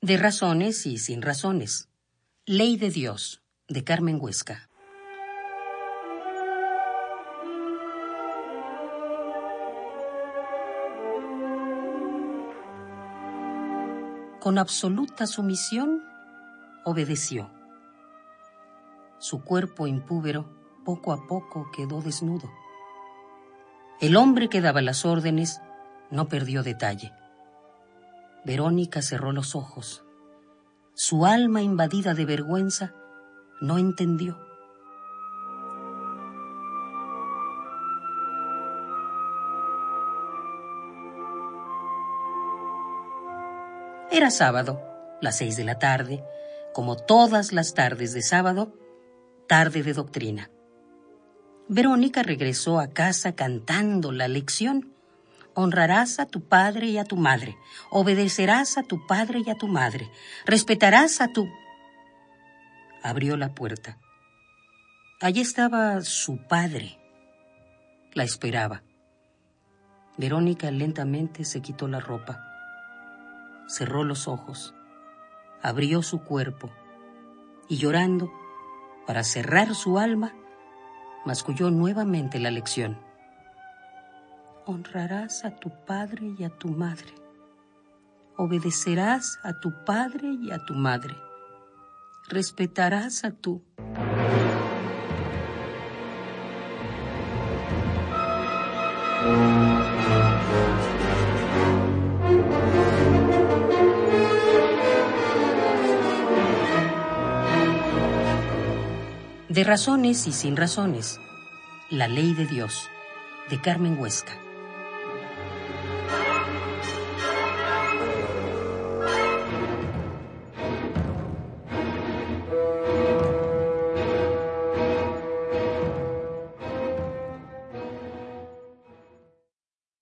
De razones y sin razones. Ley de Dios, de Carmen Huesca. Con absoluta sumisión, obedeció. Su cuerpo impúbero poco a poco quedó desnudo. El hombre que daba las órdenes no perdió detalle. Verónica cerró los ojos. Su alma invadida de vergüenza no entendió. Era sábado, las seis de la tarde, como todas las tardes de sábado, tarde de doctrina. Verónica regresó a casa cantando la lección honrarás a tu padre y a tu madre, obedecerás a tu padre y a tu madre, respetarás a tu... Abrió la puerta. Allí estaba su padre. La esperaba. Verónica lentamente se quitó la ropa, cerró los ojos, abrió su cuerpo. Y llorando, para cerrar su alma, masculló nuevamente la lección honrarás a tu padre y a tu madre. Obedecerás a tu padre y a tu madre. Respetarás a tu... De razones y sin razones. La ley de Dios, de Carmen Huesca.